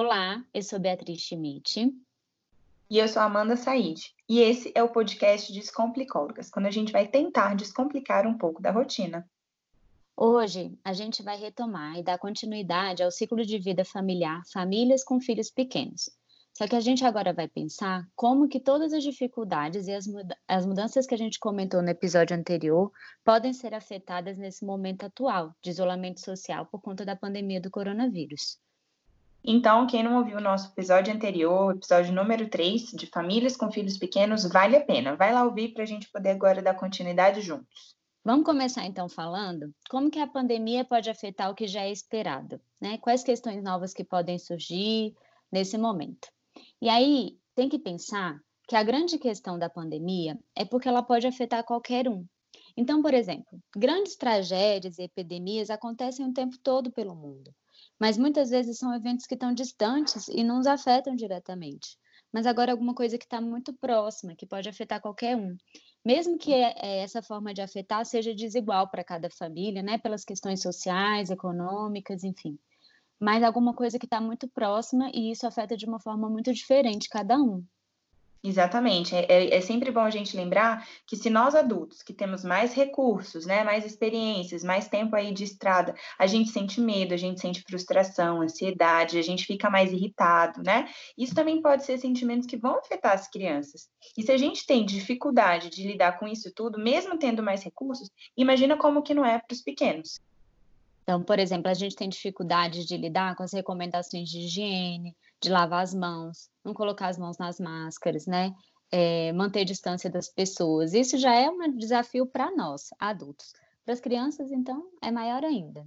Olá, eu sou Beatriz Schmidt. E eu sou Amanda Said. E esse é o podcast Descomplicólogas, quando a gente vai tentar descomplicar um pouco da rotina. Hoje a gente vai retomar e dar continuidade ao ciclo de vida familiar Famílias com Filhos Pequenos. Só que a gente agora vai pensar como que todas as dificuldades e as, muda as mudanças que a gente comentou no episódio anterior podem ser afetadas nesse momento atual de isolamento social por conta da pandemia do coronavírus. Então, quem não ouviu o nosso episódio anterior, episódio número 3, de famílias com filhos pequenos, vale a pena. Vai lá ouvir para a gente poder agora dar continuidade juntos. Vamos começar então falando como que a pandemia pode afetar o que já é esperado, né? Quais questões novas que podem surgir nesse momento. E aí, tem que pensar que a grande questão da pandemia é porque ela pode afetar qualquer um. Então, por exemplo, grandes tragédias e epidemias acontecem o tempo todo pelo mundo mas muitas vezes são eventos que estão distantes e não nos afetam diretamente. Mas agora alguma coisa que está muito próxima, que pode afetar qualquer um. Mesmo que é, essa forma de afetar seja desigual para cada família, né? Pelas questões sociais, econômicas, enfim. Mas alguma coisa que está muito próxima e isso afeta de uma forma muito diferente cada um. Exatamente. É, é, é, sempre bom a gente lembrar que se nós adultos, que temos mais recursos, né, mais experiências, mais tempo aí de estrada, a gente sente medo, a gente sente frustração, ansiedade, a gente fica mais irritado, né? Isso também pode ser sentimentos que vão afetar as crianças. E se a gente tem dificuldade de lidar com isso tudo, mesmo tendo mais recursos, imagina como que não é para os pequenos. Então, por exemplo, a gente tem dificuldade de lidar com as recomendações de higiene, de lavar as mãos, não colocar as mãos nas máscaras, né? É, manter distância das pessoas. Isso já é um desafio para nós, adultos. Para as crianças, então, é maior ainda.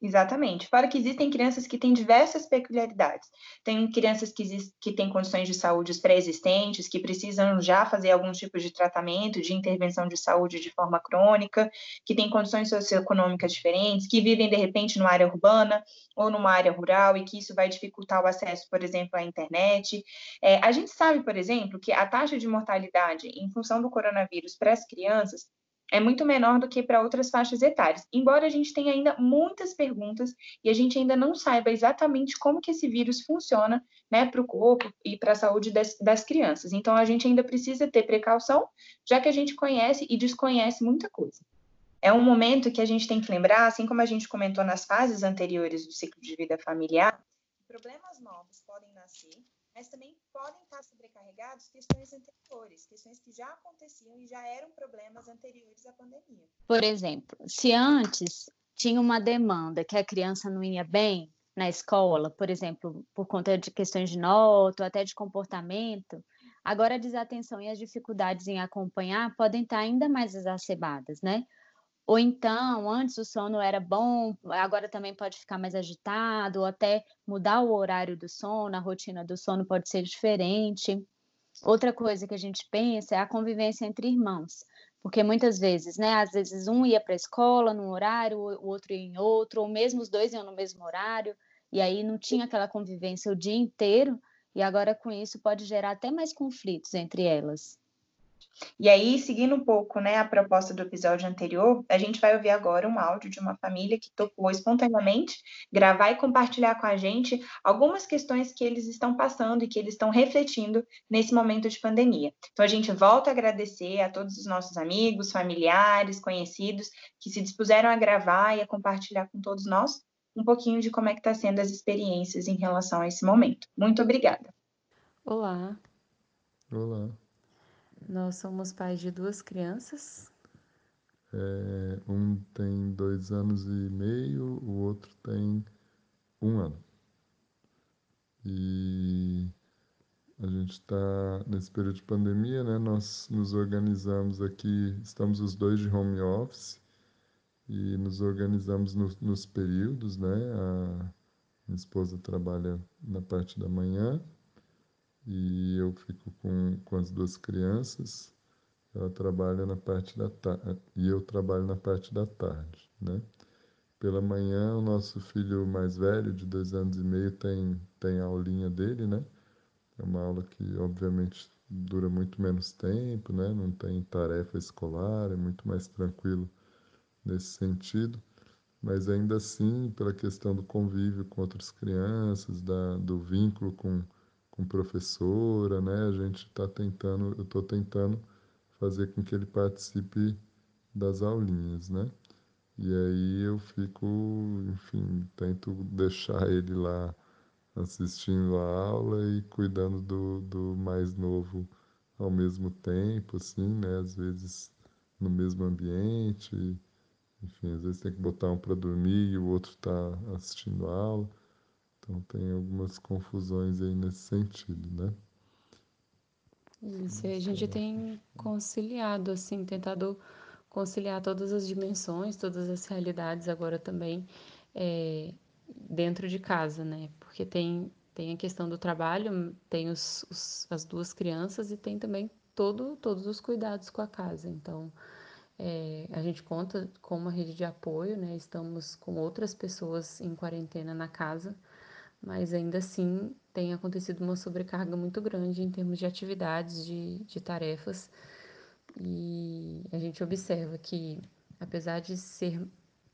Exatamente. Fora que existem crianças que têm diversas peculiaridades. Tem crianças que, que têm condições de saúde pré-existentes, que precisam já fazer algum tipo de tratamento, de intervenção de saúde de forma crônica, que têm condições socioeconômicas diferentes, que vivem, de repente, numa área urbana ou numa área rural e que isso vai dificultar o acesso, por exemplo, à internet. É, a gente sabe, por exemplo, que a taxa de mortalidade em função do coronavírus para as crianças é muito menor do que para outras faixas etárias, embora a gente tenha ainda muitas perguntas e a gente ainda não saiba exatamente como que esse vírus funciona né, para o corpo e para a saúde das, das crianças. Então, a gente ainda precisa ter precaução, já que a gente conhece e desconhece muita coisa. É um momento que a gente tem que lembrar, assim como a gente comentou nas fases anteriores do ciclo de vida familiar, problemas novos podem nascer mas também podem estar sobrecarregados questões anteriores, questões que já aconteciam e já eram problemas anteriores à pandemia. Por exemplo, se antes tinha uma demanda que a criança não ia bem na escola, por exemplo, por conta de questões de nota ou até de comportamento, agora a desatenção e as dificuldades em acompanhar podem estar ainda mais exacerbadas, né? Ou então, antes o sono era bom, agora também pode ficar mais agitado, ou até mudar o horário do sono, a rotina do sono pode ser diferente. Outra coisa que a gente pensa é a convivência entre irmãos, porque muitas vezes, né, às vezes um ia para a escola num horário, o outro ia em outro, ou mesmo os dois iam no mesmo horário, e aí não tinha aquela convivência o dia inteiro, e agora com isso pode gerar até mais conflitos entre elas. E aí, seguindo um pouco né, a proposta do episódio anterior, a gente vai ouvir agora um áudio de uma família que topou espontaneamente gravar e compartilhar com a gente algumas questões que eles estão passando e que eles estão refletindo nesse momento de pandemia. Então, a gente volta a agradecer a todos os nossos amigos, familiares, conhecidos que se dispuseram a gravar e a compartilhar com todos nós um pouquinho de como é que está sendo as experiências em relação a esse momento. Muito obrigada. Olá. Olá. Nós somos pais de duas crianças. É, um tem dois anos e meio, o outro tem um ano. E a gente está nesse período de pandemia, né? Nós nos organizamos aqui, estamos os dois de home office e nos organizamos no, nos períodos, né? A minha esposa trabalha na parte da manhã e eu fico com, com as duas crianças. Ela trabalha na parte da tarde e eu trabalho na parte da tarde, né? Pela manhã, o nosso filho mais velho, de dois anos e meio, tem, tem a aulinha dele, né? É uma aula que, obviamente, dura muito menos tempo, né? Não tem tarefa escolar, é muito mais tranquilo nesse sentido. mas ainda assim, pela questão do convívio com outras crianças, da, do vínculo com, com professora, né? A gente está tentando, eu estou tentando fazer com que ele participe das aulinhas, né? E aí eu fico, enfim, tento deixar ele lá assistindo a aula e cuidando do, do mais novo ao mesmo tempo, assim, né? Às vezes no mesmo ambiente, enfim, às vezes tem que botar um para dormir e o outro está assistindo a aula. Então tem algumas confusões aí nesse sentido, né? Isso, e a gente tem conciliado, assim, tentado conciliar todas as dimensões, todas as realidades agora também é, dentro de casa, né? Porque tem, tem a questão do trabalho, tem os, os, as duas crianças e tem também todo, todos os cuidados com a casa. Então, é, a gente conta com uma rede de apoio, né? Estamos com outras pessoas em quarentena na casa, mas ainda assim tem acontecido uma sobrecarga muito grande em termos de atividades, de, de tarefas. E a gente observa que, apesar de ser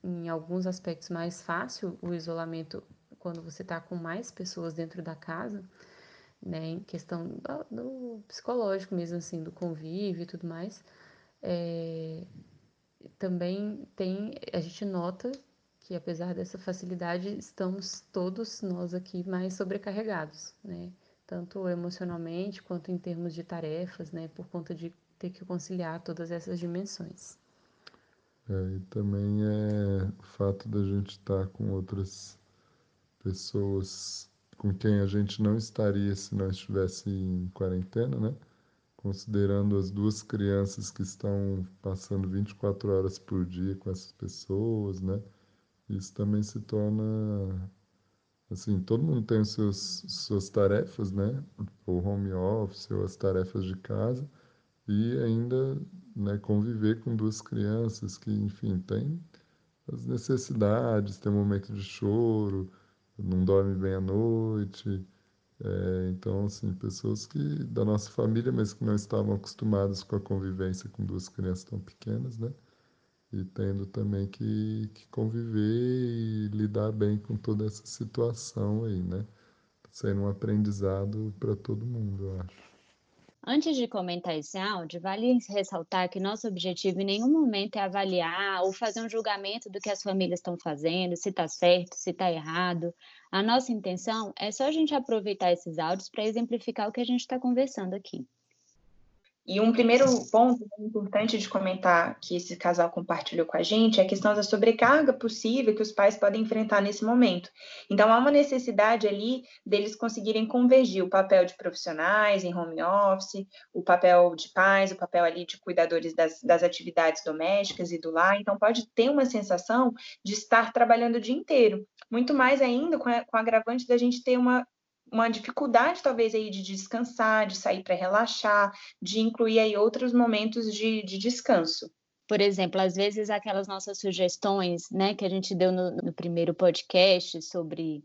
em alguns aspectos mais fácil o isolamento quando você está com mais pessoas dentro da casa, né, em questão do, do psicológico mesmo assim, do convívio e tudo mais, é, também tem, a gente nota que apesar dessa facilidade, estamos todos nós aqui mais sobrecarregados, né? Tanto emocionalmente quanto em termos de tarefas, né? Por conta de ter que conciliar todas essas dimensões. É, e também é o fato da gente estar com outras pessoas com quem a gente não estaria se não estivesse em quarentena, né? Considerando as duas crianças que estão passando 24 horas por dia com essas pessoas, né? Isso também se torna assim, todo mundo tem os seus suas tarefas, né? O home office ou as tarefas de casa e ainda né, conviver com duas crianças que, enfim, têm as necessidades, tem um momento de choro, não dorme bem à noite. É, então, assim, pessoas que da nossa família, mas que não estavam acostumadas com a convivência com duas crianças tão pequenas, né? E tendo também que, que conviver e lidar bem com toda essa situação aí, né? Sendo um aprendizado para todo mundo, eu acho. Antes de comentar esse áudio, vale ressaltar que nosso objetivo em nenhum momento é avaliar ou fazer um julgamento do que as famílias estão fazendo, se está certo, se está errado. A nossa intenção é só a gente aproveitar esses áudios para exemplificar o que a gente está conversando aqui. E um primeiro ponto importante de comentar que esse casal compartilhou com a gente é a questão da sobrecarga possível que os pais podem enfrentar nesse momento. Então, há uma necessidade ali deles conseguirem convergir o papel de profissionais em home office, o papel de pais, o papel ali de cuidadores das, das atividades domésticas e do lar. Então, pode ter uma sensação de estar trabalhando o dia inteiro. Muito mais ainda com, a, com o agravante da gente ter uma uma dificuldade talvez aí de descansar, de sair para relaxar, de incluir aí outros momentos de, de, descanso. Por exemplo, às vezes aquelas nossas sugestões, né, que a gente deu no, no primeiro podcast sobre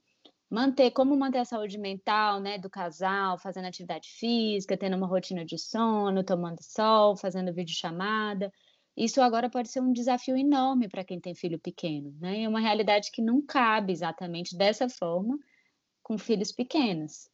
manter, como manter a saúde mental, né, do casal, fazendo atividade física, tendo uma rotina de sono, tomando sol, fazendo videochamada. Isso agora pode ser um desafio enorme para quem tem filho pequeno, né? É uma realidade que não cabe exatamente dessa forma com filhos pequenos.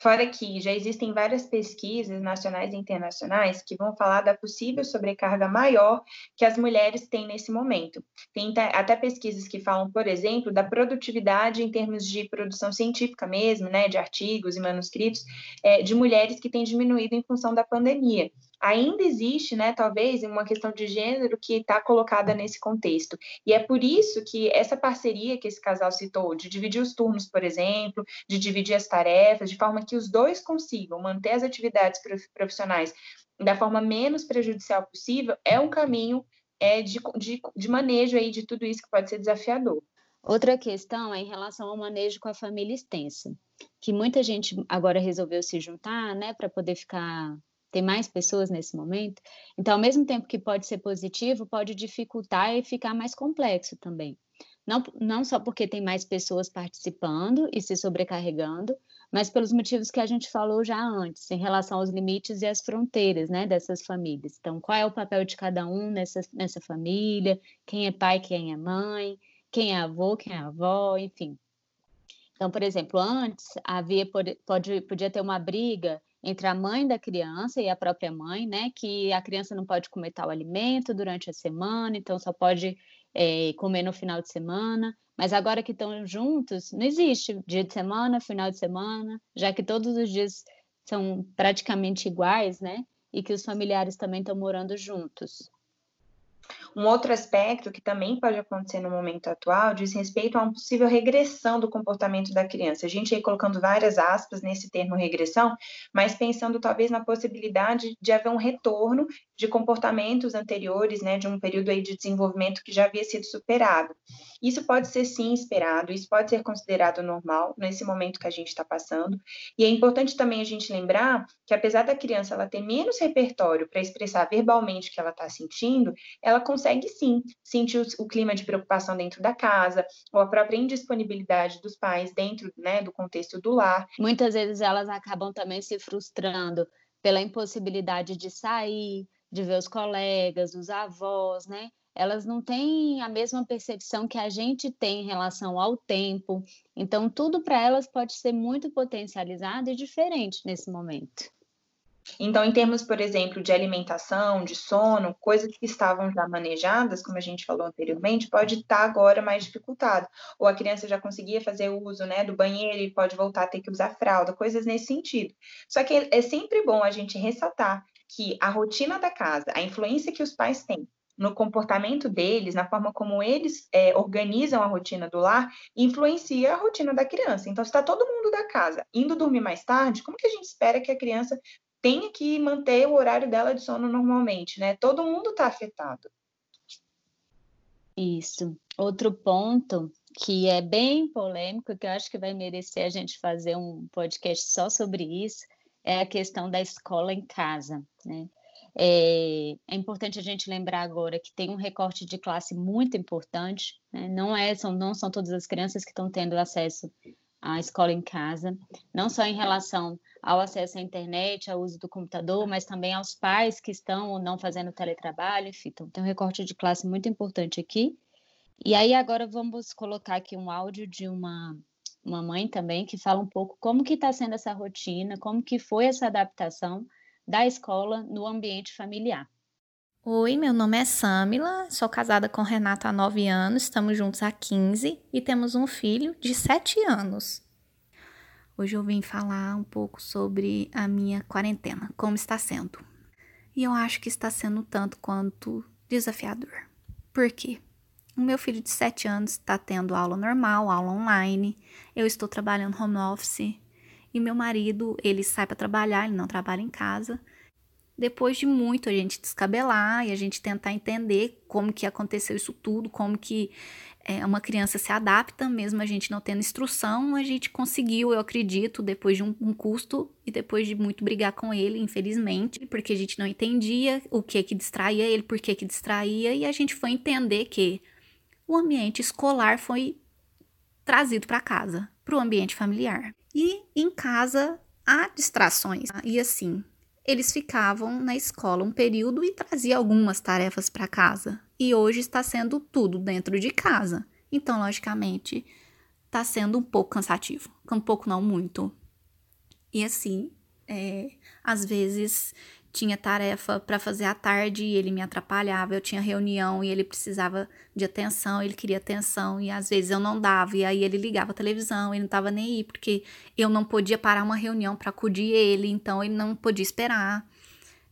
Fora que já existem várias pesquisas nacionais e internacionais que vão falar da possível sobrecarga maior que as mulheres têm nesse momento. Tem até pesquisas que falam, por exemplo, da produtividade em termos de produção científica mesmo, né, de artigos e manuscritos, é, de mulheres que têm diminuído em função da pandemia ainda existe, né, talvez, uma questão de gênero que está colocada nesse contexto. E é por isso que essa parceria que esse casal citou, de dividir os turnos, por exemplo, de dividir as tarefas, de forma que os dois consigam manter as atividades profissionais da forma menos prejudicial possível, é um caminho é, de, de, de manejo aí de tudo isso que pode ser desafiador. Outra questão é em relação ao manejo com a família extensa, que muita gente agora resolveu se juntar, né, para poder ficar tem mais pessoas nesse momento. Então, ao mesmo tempo que pode ser positivo, pode dificultar e ficar mais complexo também. Não, não só porque tem mais pessoas participando e se sobrecarregando, mas pelos motivos que a gente falou já antes, em relação aos limites e às fronteiras né, dessas famílias. Então, qual é o papel de cada um nessa, nessa família, quem é pai, quem é mãe, quem é avô, quem é avó, enfim. Então, por exemplo, antes havia pode, podia ter uma briga entre a mãe da criança e a própria mãe, né? Que a criança não pode comer tal alimento durante a semana, então só pode é, comer no final de semana. Mas agora que estão juntos, não existe dia de semana, final de semana, já que todos os dias são praticamente iguais, né? E que os familiares também estão morando juntos. Um outro aspecto que também pode acontecer no momento atual diz respeito a uma possível regressão do comportamento da criança. A gente aí colocando várias aspas nesse termo regressão, mas pensando talvez na possibilidade de haver um retorno de comportamentos anteriores, né, de um período aí de desenvolvimento que já havia sido superado. Isso pode ser sim esperado, isso pode ser considerado normal nesse momento que a gente está passando. E é importante também a gente lembrar que apesar da criança ela ter menos repertório para expressar verbalmente o que ela está sentindo, ela consegue sim sentir o, o, clima de preocupação dentro da casa, ou a própria indisponibilidade dos pais dentro né, do contexto do lar. Muitas vezes elas acabam também se frustrando pela impossibilidade de sair, de ver os colegas, os avós, né? Elas não têm a mesma percepção que a gente tem em relação ao tempo. Então, tudo para elas pode ser muito potencializado e diferente nesse momento. Então, em termos, por exemplo, de alimentação, de sono, coisas que estavam já manejadas, como a gente falou anteriormente, pode estar agora mais dificultado. Ou a criança já conseguia fazer uso né, do banheiro e pode voltar a ter que usar fralda, coisas nesse sentido. Só que é sempre bom a gente ressaltar que a rotina da casa, a influência que os pais têm no comportamento deles, na forma como eles é, organizam a rotina do lar, influencia a rotina da criança. Então, se está todo mundo da casa indo dormir mais tarde, como que a gente espera que a criança tenha que manter o horário dela de sono normalmente, né? Todo mundo está afetado. Isso. Outro ponto que é bem polêmico, que eu acho que vai merecer a gente fazer um podcast só sobre isso, é a questão da escola em casa, né? É, é, importante a gente lembrar agora que tem um recorte de classe muito importante, né? não, é, são, não são todas as crianças que estão tendo acesso à escola em casa, não só em relação ao acesso à internet, ao uso do computador, mas também aos pais que estão ou não fazendo teletrabalho, enfim, então tem um recorte de classe muito importante aqui. E aí agora vamos colocar aqui um áudio de uma, uma mãe também que fala um pouco como que está sendo essa rotina, como que foi essa adaptação da escola no ambiente familiar. Oi, meu nome é Samila, sou casada com Renato há 9 anos, estamos juntos há 15 e temos um filho de 7 anos. Hoje eu vim falar um pouco sobre a minha quarentena, como está sendo. E eu acho que está sendo tanto quanto desafiador. Por quê? O meu filho de 7 anos está tendo aula normal, aula online. Eu estou trabalhando home office. E meu marido, ele sai para trabalhar, ele não trabalha em casa. Depois de muito a gente descabelar e a gente tentar entender como que aconteceu isso tudo, como que é, uma criança se adapta, mesmo a gente não tendo instrução, a gente conseguiu, eu acredito, depois de um, um, custo e depois de muito brigar com ele, infelizmente, porque a gente não entendia o que que distraía ele, por que que distraía, e a gente foi entender que o ambiente escolar foi trazido para casa, para o ambiente familiar. E em casa há distrações. E assim, eles ficavam na escola um período e traziam algumas tarefas para casa. E hoje está sendo tudo dentro de casa. Então, logicamente, está sendo um pouco cansativo. Um pouco, não muito. E assim, é, às vezes tinha tarefa para fazer à tarde e ele me atrapalhava. Eu tinha reunião e ele precisava de atenção, ele queria atenção e às vezes eu não dava. E aí ele ligava a televisão, ele não estava nem aí, porque eu não podia parar uma reunião para acudir ele, então ele não podia esperar.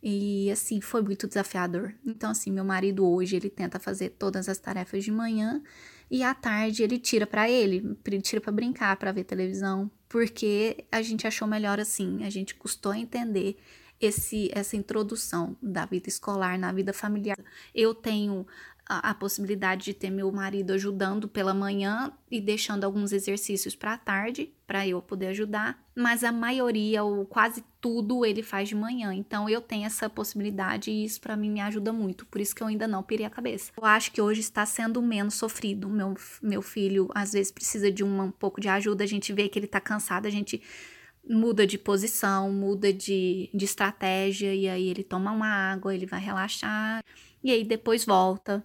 E assim, foi muito desafiador. Então, assim, meu marido hoje ele tenta fazer todas as tarefas de manhã e à tarde ele tira para ele, ele tira para brincar, para ver televisão, porque a gente achou melhor assim, a gente custou entender esse, essa introdução da vida escolar na vida familiar. Eu tenho a, a possibilidade de ter meu marido ajudando pela manhã e deixando alguns exercícios para a tarde, para eu poder ajudar, mas a maioria, ou quase tudo, ele faz de manhã. Então eu tenho essa possibilidade e isso para mim me ajuda muito. Por isso que eu ainda não pirei a cabeça. Eu acho que hoje está sendo menos sofrido. Meu, meu filho às vezes precisa de um, um pouco de ajuda, a gente vê que ele está cansado, a gente muda de posição, muda de, de estratégia, e aí ele toma uma água, ele vai relaxar, e aí depois volta.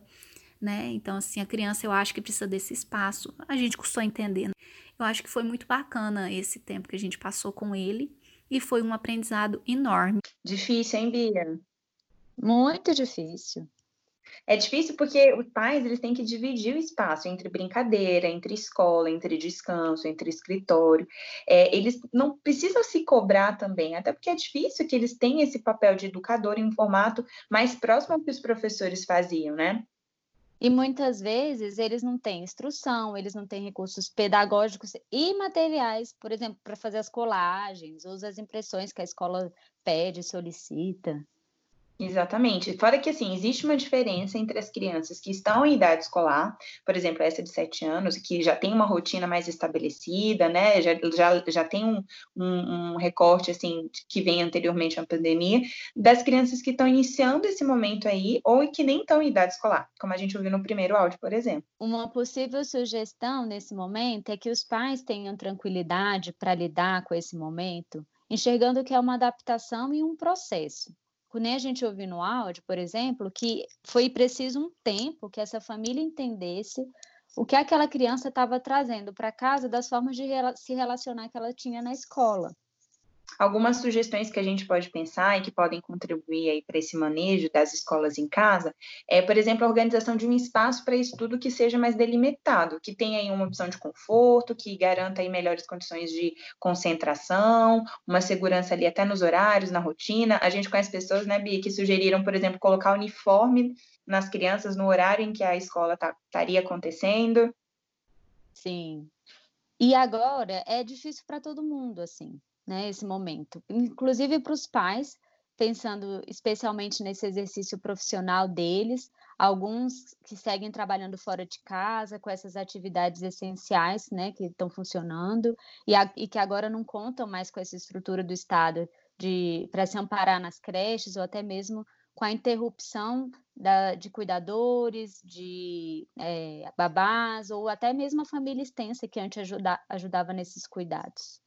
né? Então, assim, a criança eu acho que precisa desse espaço. A gente custou entender. Né? Eu acho que foi muito bacana esse tempo que a gente passou com ele e foi um aprendizado enorme. Difícil, hein, Bia? Muito difícil. É difícil porque os pais eles têm que dividir o espaço entre brincadeira, entre escola, entre descanso, entre escritório. É, eles não precisam se cobrar também, até porque é difícil que eles tenham esse papel de educador em um formato mais próximo ao que os professores faziam, né? E muitas vezes eles não têm instrução, eles não têm recursos pedagógicos e materiais, por exemplo, para fazer as colagens, ou as impressões que a escola pede, solicita. Exatamente. Fora que, assim, existe uma diferença entre as crianças que estão em idade escolar, por exemplo, essa de 7 anos, que já tem uma rotina mais estabelecida, né, já, já, já tem um, um, um recorte, assim, que vem anteriormente à pandemia, das crianças que estão iniciando esse momento aí, ou que nem estão em idade escolar, como a gente ouviu no primeiro áudio, por exemplo. Uma possível sugestão nesse momento é que os pais tenham tranquilidade para lidar com esse momento, enxergando que é uma adaptação e um processo nem a gente ouviu no áudio, por exemplo, que foi preciso um tempo que essa família entendesse o que aquela criança estava trazendo para casa das formas de se relacionar que ela tinha na escola. Algumas sugestões que a gente pode pensar e que podem contribuir aí para esse manejo das escolas em casa é, por exemplo, a organização de um espaço para estudo que seja mais delimitado, que tenha aí uma opção de conforto, que garanta aí melhores condições de concentração, uma segurança ali até nos horários, na rotina. A gente conhece pessoas, né, Bia, que sugeriram, por exemplo, colocar uniforme nas crianças no horário em que a escola tá, estaria tá, acontecendo. Sim. E agora é difícil para todo mundo, assim né, esse momento, inclusive para os pais, pensando especialmente nesse exercício profissional deles, alguns que seguem trabalhando fora de casa com essas atividades essenciais, né, que estão funcionando e, a, e que agora não contam mais com essa estrutura do Estado de para se amparar nas creches ou até mesmo com a interrupção da, de cuidadores, de é, babás ou até mesmo a família extensa que antes ajuda, ajudava nesses cuidados.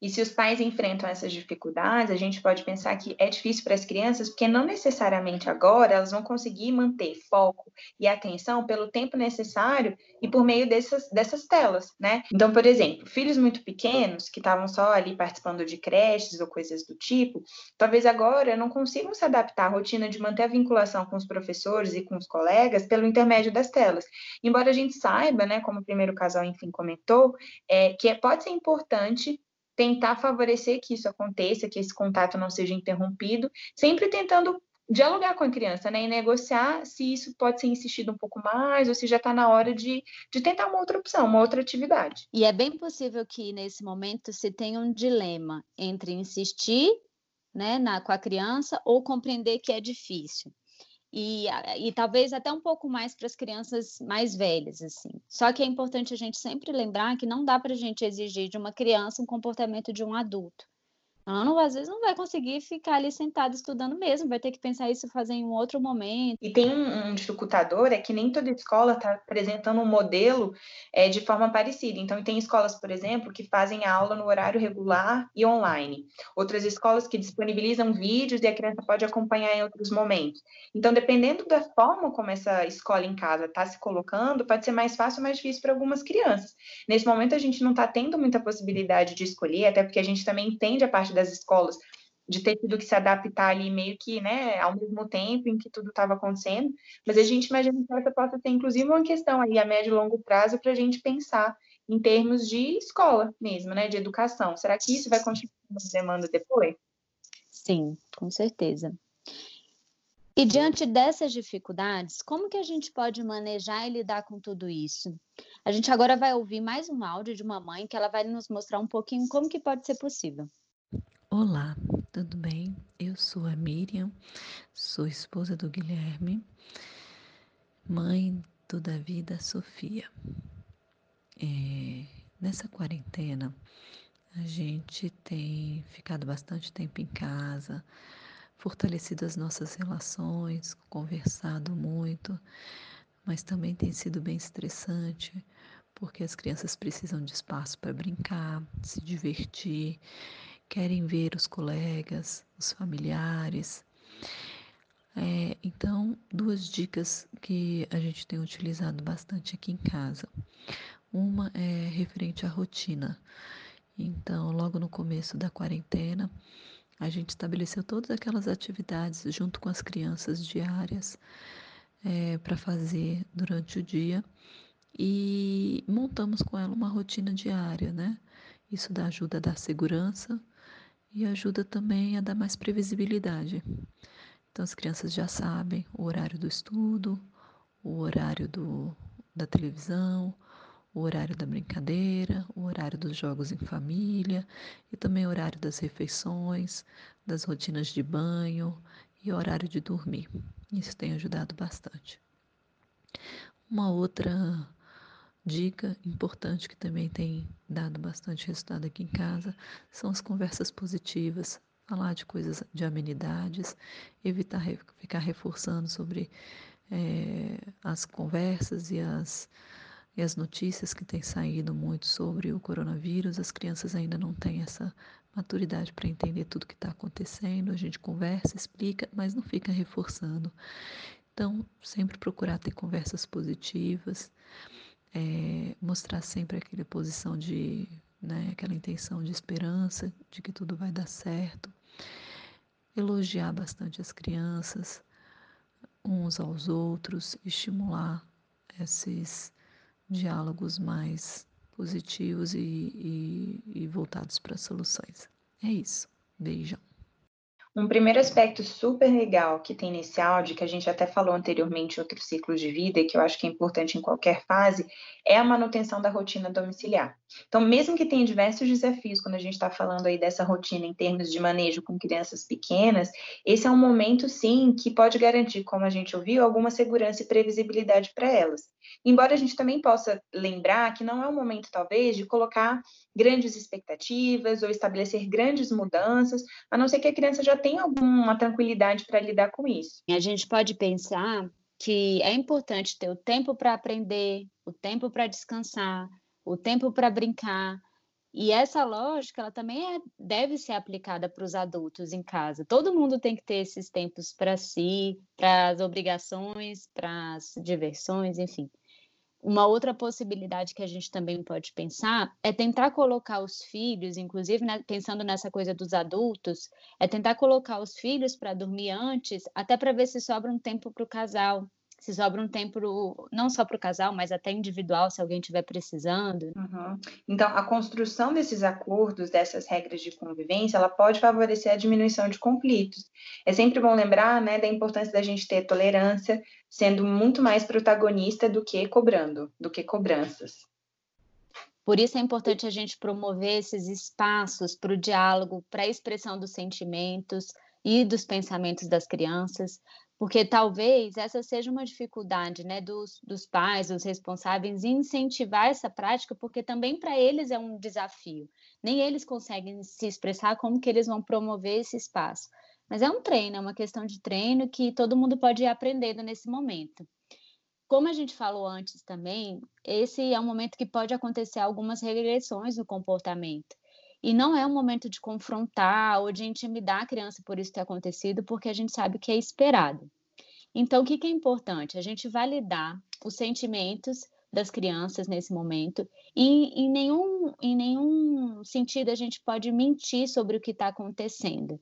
E se os pais enfrentam essas dificuldades, a gente pode pensar que é difícil para as crianças, porque não necessariamente agora elas vão conseguir manter foco e atenção pelo tempo necessário e por meio dessas, dessas telas, né? Então, por exemplo, filhos muito pequenos que estavam só ali participando de creches ou coisas do tipo, talvez agora não consigam se adaptar à rotina de manter a vinculação com os professores e com os colegas pelo intermédio das telas. Embora a gente saiba, né, como o primeiro casal, enfim, comentou, é, que é, pode ser importante tentar favorecer que isso aconteça, que esse contato não seja interrompido, sempre tentando dialogar com a criança, né, e negociar se isso pode ser insistido um pouco mais ou se já está na hora de, de tentar uma outra opção, uma outra atividade. E é bem possível que nesse momento se tenha um dilema entre insistir, né, na, com a criança ou compreender que é difícil e, e talvez até um pouco mais para as crianças mais velhas, assim. Só que é importante a gente sempre lembrar que não dá para a gente exigir de uma criança um comportamento de um adulto. Ela às vezes não vai conseguir ficar ali sentada estudando mesmo, vai ter que pensar isso fazer em um outro momento. E tem um, um dificultador, é que nem toda escola está apresentando um modelo é, de forma parecida. Então, tem escolas, por exemplo, que fazem a aula no horário regular e online. Outras escolas que disponibilizam vídeos e a criança pode acompanhar em outros momentos. Então, dependendo da forma como essa escola em casa está se colocando, pode ser mais fácil ou mais difícil para algumas crianças. Nesse momento, a gente não está tendo muita possibilidade de escolher, até porque a gente também entende a parte das escolas de ter tido que se adaptar ali meio que, né, ao mesmo tempo em que tudo estava acontecendo, mas a gente imagina que essa possa ter, inclusive, uma questão aí a médio e longo prazo para a gente pensar em termos de escola mesmo, né, de educação. Será que isso vai continuar uma demanda depois? Sim, com certeza. E diante dessas dificuldades, como que a gente pode manejar e lidar com tudo isso? A gente agora vai ouvir mais um áudio de uma mãe que ela vai nos mostrar um pouquinho como que pode ser possível. Olá, tudo bem? Eu sou a Miriam, sou esposa do Guilherme, mãe do Davi da Sofia. É, nessa quarentena, a gente tem ficado bastante tempo em casa, fortalecido as nossas relações, conversado muito, mas também tem sido bem estressante, porque as crianças precisam de espaço para brincar, se divertir querem ver os colegas, os familiares. É, então, duas dicas que a gente tem utilizado bastante aqui em casa. Uma é referente à rotina. Então, logo no começo da quarentena, a gente estabeleceu todas aquelas atividades junto com as crianças diárias é, para fazer durante o dia e montamos com ela uma rotina diária, né? Isso dá ajuda dar segurança e ajuda também a dar mais previsibilidade. Então as crianças já sabem o horário do estudo, o horário do, da televisão, o horário da brincadeira, o horário dos jogos em família e também o horário das refeições, das rotinas de banho e horário de dormir. Isso tem ajudado bastante. Uma outra dica importante que também tem dado bastante resultado aqui em casa são as conversas positivas, falar de coisas, de amenidades, evitar ficar reforçando sobre é, as conversas e as, e as notícias que têm saído muito sobre o coronavírus. As crianças ainda não têm essa maturidade para entender tudo que está acontecendo. A gente conversa, explica, mas não fica reforçando. Então, sempre procurar ter conversas positivas, é, mostrar sempre aquela posição de, né, aquela intenção de esperança, de que tudo vai dar certo, elogiar bastante as crianças, uns aos outros, estimular esses diálogos mais positivos e, e, e voltados para soluções. É isso. Beijão. Um primeiro aspecto super legal que tem nesse áudio, que a gente até falou anteriormente em outros ciclos de vida, e que eu acho que é importante em qualquer fase, é a manutenção da rotina domiciliar. Então, mesmo que tenha diversos desafios quando a gente está falando aí dessa rotina em termos de manejo com crianças pequenas, esse é um momento, sim, que pode garantir, como a gente ouviu, alguma segurança e previsibilidade para elas. Embora a gente também possa lembrar que não é o momento, talvez, de colocar grandes expectativas ou estabelecer grandes mudanças, a não ser que a criança já tenha alguma tranquilidade para lidar com isso. A gente pode pensar que é importante ter o tempo para aprender, o tempo para descansar, o tempo para brincar. E essa lógica, ela também é, deve ser aplicada para os adultos em casa. Todo mundo tem que ter esses tempos para si, para as obrigações, para as diversões, enfim. Uma outra possibilidade que a gente também pode pensar é tentar colocar os filhos, inclusive né, pensando nessa coisa dos adultos, é tentar colocar os filhos para dormir antes, até para ver se sobra um tempo para o casal, se sobra um tempo não só para o casal, mas até individual, se alguém estiver precisando. Uhum. Então, a construção desses acordos, dessas regras de convivência, ela pode favorecer a diminuição de conflitos. É sempre bom lembrar né, da importância da gente ter tolerância, sendo muito mais protagonista do que cobrando, do que cobranças. Por isso é importante a gente promover esses espaços para o diálogo, para a expressão dos sentimentos e dos pensamentos das crianças, porque talvez essa seja uma dificuldade né, dos, dos pais, dos responsáveis, incentivar essa prática, porque também para eles é um desafio. Nem eles conseguem se expressar como que eles vão promover esse espaço. Mas é um treino, é uma questão de treino que todo mundo pode ir aprendendo nesse momento. Como a gente falou antes também, esse é um momento que pode acontecer algumas regressões no comportamento. E não é um momento de confrontar ou de intimidar a criança por isso ter acontecido, porque a gente sabe que é esperado. Então, o que, que é importante? A gente validar os sentimentos das crianças nesse momento e em nenhum, em nenhum sentido a gente pode mentir sobre o que está acontecendo.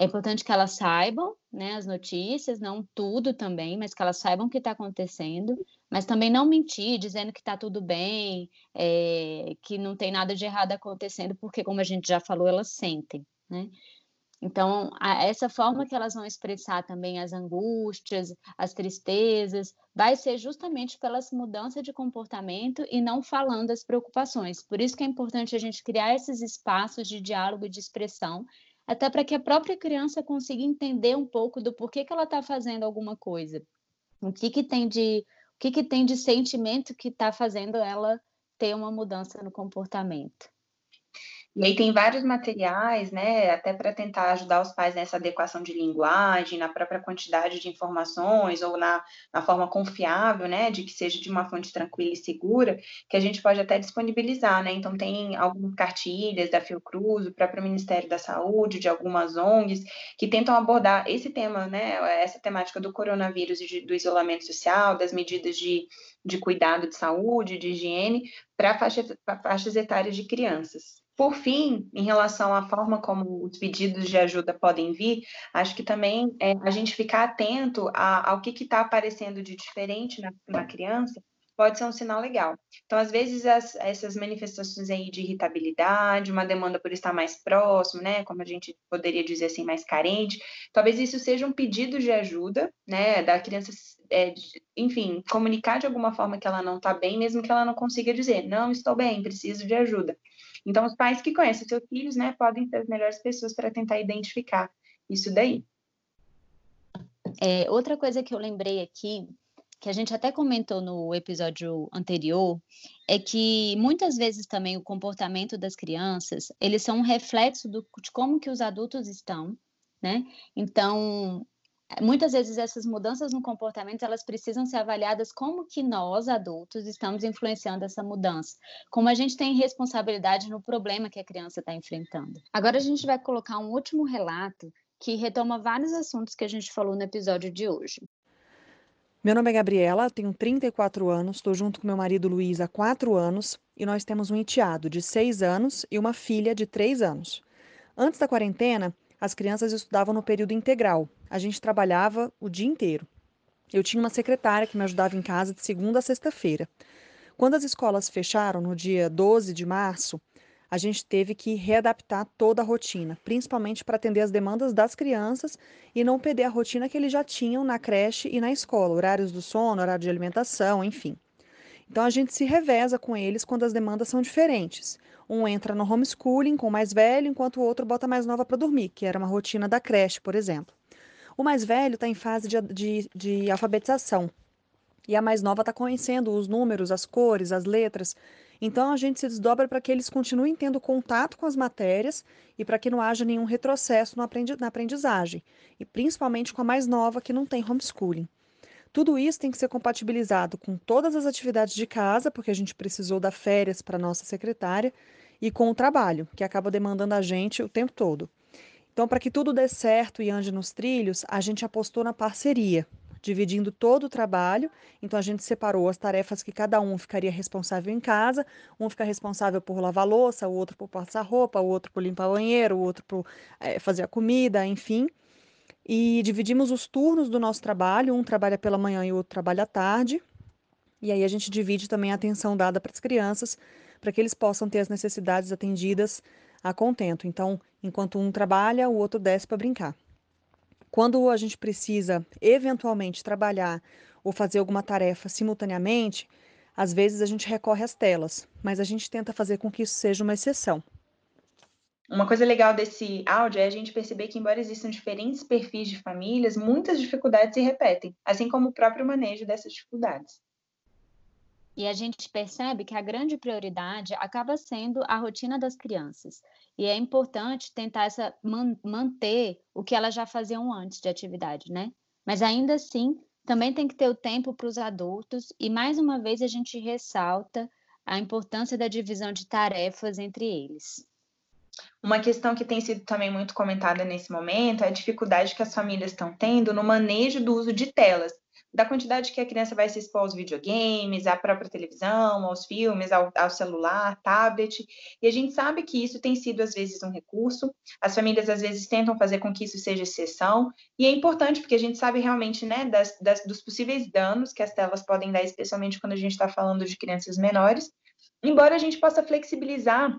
É importante que elas saibam né, as notícias, não tudo também, mas que elas saibam o que está acontecendo, mas também não mentir, dizendo que está tudo bem, é, que não tem nada de errado acontecendo, porque, como a gente já falou, elas sentem. Né? Então, a, essa forma que elas vão expressar também as angústias, as tristezas, vai ser justamente pela mudança de comportamento e não falando as preocupações. Por isso que é importante a gente criar esses espaços de diálogo e de expressão até para que a própria criança consiga entender um pouco do porquê que ela está fazendo alguma coisa, o que, que tem de o que, que tem de sentimento que está fazendo ela ter uma mudança no comportamento. E aí tem vários materiais, né, até para tentar ajudar os pais nessa adequação de linguagem, na própria quantidade de informações ou na, na forma confiável, né, de que seja de uma fonte tranquila e segura, que a gente pode até disponibilizar, né? Então tem algumas cartilhas da Fiocruz, o próprio Ministério da Saúde, de algumas ONGs que tentam abordar esse tema, né, essa temática do coronavírus e de, do isolamento social, das medidas de, de cuidado de saúde, de higiene, para faixas, faixas etárias de crianças. Por fim, em relação à forma como os pedidos de ajuda podem vir, acho que também é a gente ficar atento a, ao que está aparecendo de diferente na, na criança pode ser um sinal legal. Então, às vezes, as, essas manifestações aí de irritabilidade, uma demanda por estar mais próximo, né, como a gente poderia dizer assim, mais carente, talvez isso seja um pedido de ajuda, né, da criança, é, enfim, comunicar de alguma forma que ela não está bem, mesmo que ela não consiga dizer, não estou bem, preciso de ajuda. Então, os pais que conhecem seus filhos, né, podem ser as melhores pessoas para tentar identificar isso daí. É, outra coisa que eu lembrei aqui, que a gente até comentou no episódio anterior, é que muitas vezes também o comportamento das crianças, eles são um reflexo do, de como que os adultos estão, né? Então, muitas vezes essas mudanças no comportamento elas precisam ser avaliadas como que nós adultos estamos influenciando essa mudança, como a gente tem responsabilidade no problema que a criança está enfrentando. Agora a gente vai colocar um último relato que retoma vários assuntos que a gente falou no episódio de hoje. Meu nome é Gabriela, tenho 34 anos, estou junto com meu marido Luiz há 4 anos e nós temos um enteado de 6 anos e uma filha de 3 anos. Antes da quarentena, as crianças estudavam no período integral. A gente trabalhava o dia inteiro. Eu tinha uma secretária que me ajudava em casa de segunda a sexta-feira. Quando as escolas fecharam no dia 12 de março, a gente teve que readaptar toda a rotina, principalmente para atender as demandas das crianças e não perder a rotina que eles já tinham na creche e na escola, horários do sono, horário de alimentação, enfim. Então a gente se reveza com eles quando as demandas são diferentes. Um entra no homeschooling com o mais velho, enquanto o outro bota a mais nova para dormir, que era uma rotina da creche, por exemplo. O mais velho está em fase de, de, de alfabetização e a mais nova está conhecendo os números, as cores, as letras. Então a gente se desdobra para que eles continuem tendo contato com as matérias e para que não haja nenhum retrocesso na aprendizagem, e principalmente com a mais nova que não tem homeschooling. Tudo isso tem que ser compatibilizado com todas as atividades de casa, porque a gente precisou dar férias para nossa secretária, e com o trabalho, que acaba demandando a gente o tempo todo. Então, para que tudo dê certo e ande nos trilhos, a gente apostou na parceria, dividindo todo o trabalho. Então, a gente separou as tarefas que cada um ficaria responsável em casa. Um fica responsável por lavar louça, o outro por passar roupa, o outro por limpar o banheiro, o outro por é, fazer a comida, enfim. E dividimos os turnos do nosso trabalho. Um trabalha pela manhã e o outro trabalha à tarde. E aí a gente divide também a atenção dada para as crianças para que eles possam ter as necessidades atendidas a contento. Então, enquanto um trabalha, o outro desce para brincar. Quando a gente precisa eventualmente trabalhar ou fazer alguma tarefa simultaneamente, às vezes a gente recorre às telas, mas a gente tenta fazer com que isso seja uma exceção. Uma coisa legal desse áudio é a gente perceber que, embora existam diferentes perfis de famílias, muitas dificuldades se repetem, assim como o próprio manejo dessas dificuldades. E a gente percebe que a grande prioridade acaba sendo a rotina das crianças. E é importante tentar essa, man, manter o que elas já faziam antes de atividade, né? Mas ainda assim, também tem que ter o tempo para os adultos, e mais uma vez a gente ressalta a importância da divisão de tarefas entre eles. Uma questão que tem sido também muito comentada nesse momento é a dificuldade que as famílias estão tendo no manejo do uso de telas, da quantidade que a criança vai se expor aos videogames, à própria televisão, aos filmes, ao, ao, celular, tablet. E a gente sabe que isso tem sido, às vezes, um recurso. As famílias, às vezes, tentam fazer com que isso seja exceção. E é importante, porque a gente sabe realmente né, das, das, dos possíveis danos que as telas podem dar, especialmente quando a gente está falando de crianças menores. Embora a gente possa flexibilizar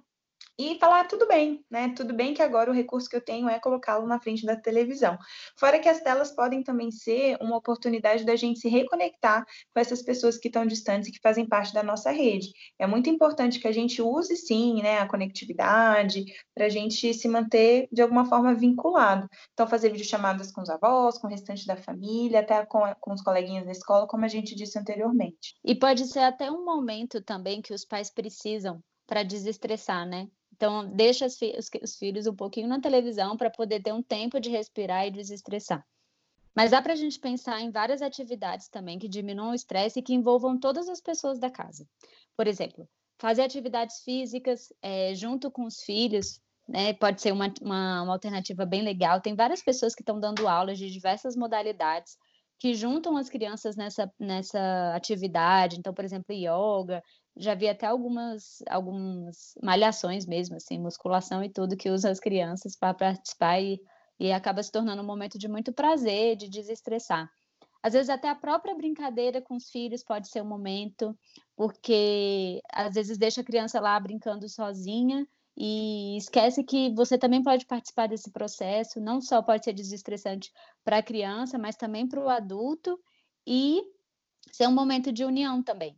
e falar tudo bem, né? Tudo bem que agora o recurso que eu tenho é colocá-lo na frente da televisão. Fora que as telas podem também ser uma oportunidade da gente se reconectar com essas pessoas que estão distantes e que fazem parte da nossa rede. É muito importante que a gente use sim, né, a conectividade para a gente se manter de alguma forma vinculado. Então, fazer videochamadas com os avós, com o restante da família, até com, com os coleguinhas da escola, como a gente disse anteriormente. E pode ser até um momento também que os pais precisam para desestressar, né? Então, deixa os, os filhos um pouquinho na televisão para poder ter um tempo de respirar e desestressar. Mas dá para a gente pensar em várias atividades também que diminuam o estresse e que envolvam todas as pessoas da casa. Por exemplo, fazer atividades físicas é, junto com os filhos, né, pode ser uma, uma, uma alternativa bem legal. Tem várias pessoas que estão dando aulas de diversas modalidades que juntam as crianças nessa, nessa atividade. Então, por exemplo, yoga, já vi até algumas, algumas malhações mesmo, assim, musculação e tudo, que usa as crianças para participar e, e acaba se tornando um momento de muito prazer, de desestressar. Às vezes até a própria brincadeira com os filhos pode ser um momento, porque às vezes deixa a criança lá brincando sozinha e esquece que você também pode participar desse processo, não só pode ser desestressante para a criança, mas também para o adulto e ser um momento de união também.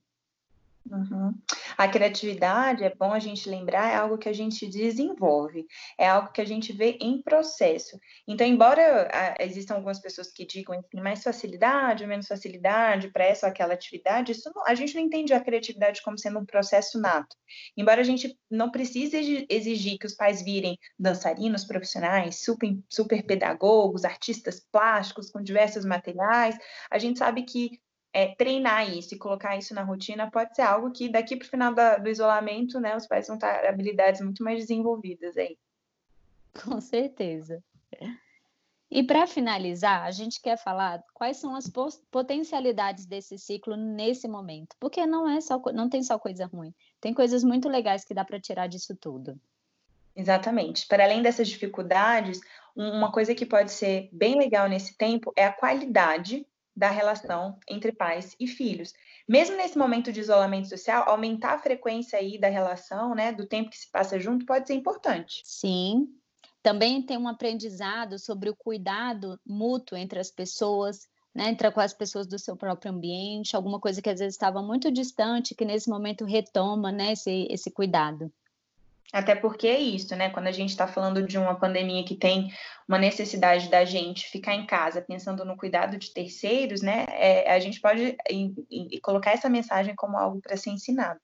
Uhum. A criatividade, é bom a gente lembrar, é algo que a gente desenvolve, é algo que a gente vê em processo. Então, embora existam algumas pessoas que digam mais facilidade, menos facilidade para essa ou aquela atividade, isso não, a gente não entende a criatividade como sendo um processo nato. Embora a gente não precise exigir que os pais virem dançarinos profissionais, super, super pedagogos, artistas plásticos com diversos materiais, a gente sabe que é, treinar isso e colocar isso na rotina pode ser algo que daqui para o final da, do isolamento, né, os pais vão estar habilidades muito mais desenvolvidas aí. Com certeza. E para finalizar, a gente quer falar quais são as potencialidades desse ciclo nesse momento, porque não é só não tem só coisa ruim, tem coisas muito legais que dá para tirar disso tudo. Exatamente. Para além dessas dificuldades, uma coisa que pode ser bem legal nesse tempo é a qualidade da relação entre pais e filhos. Mesmo nesse momento de isolamento social, aumentar a frequência aí da relação, né, do tempo que se passa junto, pode ser importante. Sim. Também tem um aprendizado sobre o cuidado mútuo entre as pessoas, né, entre as pessoas do seu próprio ambiente, alguma coisa que às vezes estava muito distante, que nesse momento retoma, né, esse, esse cuidado. Até porque é isso, né? Quando a gente está falando de uma pandemia que tem uma necessidade da gente ficar em casa pensando no cuidado de terceiros, né? É, a gente pode em, em, colocar essa mensagem como algo para ser ensinado.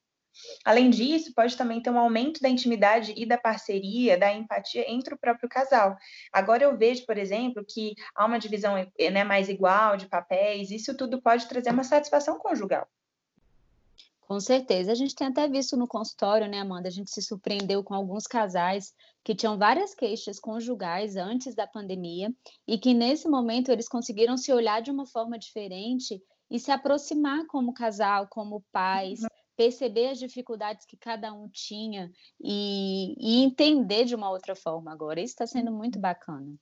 Além disso, pode também ter um aumento da intimidade e da parceria, da empatia entre o próprio casal. Agora eu vejo, por exemplo, que há uma divisão né, mais igual de papéis, isso tudo pode trazer uma satisfação conjugal. Com certeza. A gente tem até visto no consultório, né, Amanda? A gente se surpreendeu com alguns casais que tinham várias queixas conjugais antes da pandemia e que nesse momento eles conseguiram se olhar de uma forma diferente e se aproximar como casal, como pais, uhum. perceber as dificuldades que cada um tinha e, e entender de uma outra forma agora. Isso está sendo muito uhum. bacana.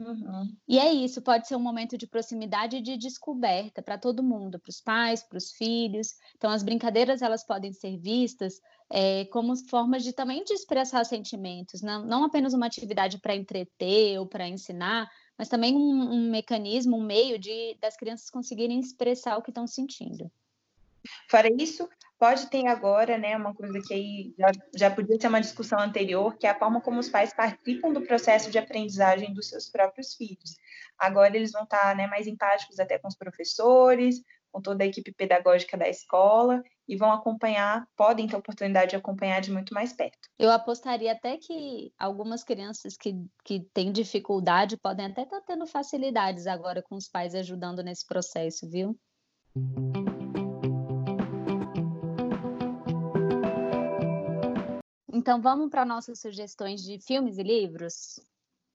Uhum. E é isso, pode ser um momento de proximidade e de descoberta para todo mundo, para os pais, para os filhos. Então, as brincadeiras elas podem ser vistas é, como formas de também de expressar sentimentos, não, não apenas uma atividade para entreter ou para ensinar, mas também um, um, mecanismo, um meio de das crianças conseguirem expressar o que estão sentindo. Fora isso, pode ter agora, né, uma coisa que aí já, já podia ser uma discussão anterior, que é a forma como os pais participam do processo de aprendizagem dos seus próprios filhos. Agora eles vão estar né, mais empáticos até com os professores, com toda a equipe pedagógica da escola e vão acompanhar, podem ter a oportunidade de acompanhar de muito mais perto. Eu apostaria até que algumas crianças que, que têm dificuldade podem até estar tendo facilidades agora com os pais ajudando nesse processo, viu? Então vamos para nossas sugestões de filmes e livros?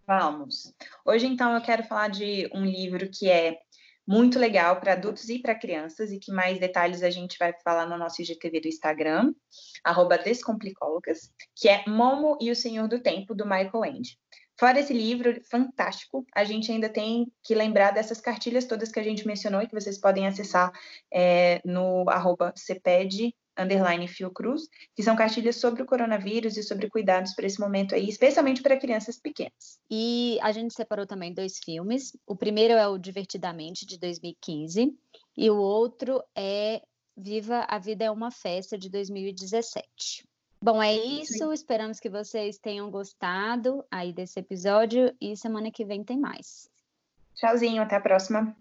Vamos. Hoje, então, eu quero falar de um livro que é muito legal para adultos e para crianças, e que mais detalhes a gente vai falar no nosso IGTV do Instagram, Descomplicólogas, que é Momo e o Senhor do Tempo, do Michael Ende. Fora esse livro fantástico, a gente ainda tem que lembrar dessas cartilhas todas que a gente mencionou e que vocês podem acessar é, no arroba underline Fiocruz, que são cartilhas sobre o coronavírus e sobre cuidados para esse momento aí, especialmente para crianças pequenas. E a gente separou também dois filmes. O primeiro é o Divertidamente, de 2015, e o outro é Viva a Vida é uma Festa, de 2017. Bom, é isso. Esperamos que vocês tenham gostado aí desse episódio e semana que vem tem mais. Tchauzinho, até a próxima.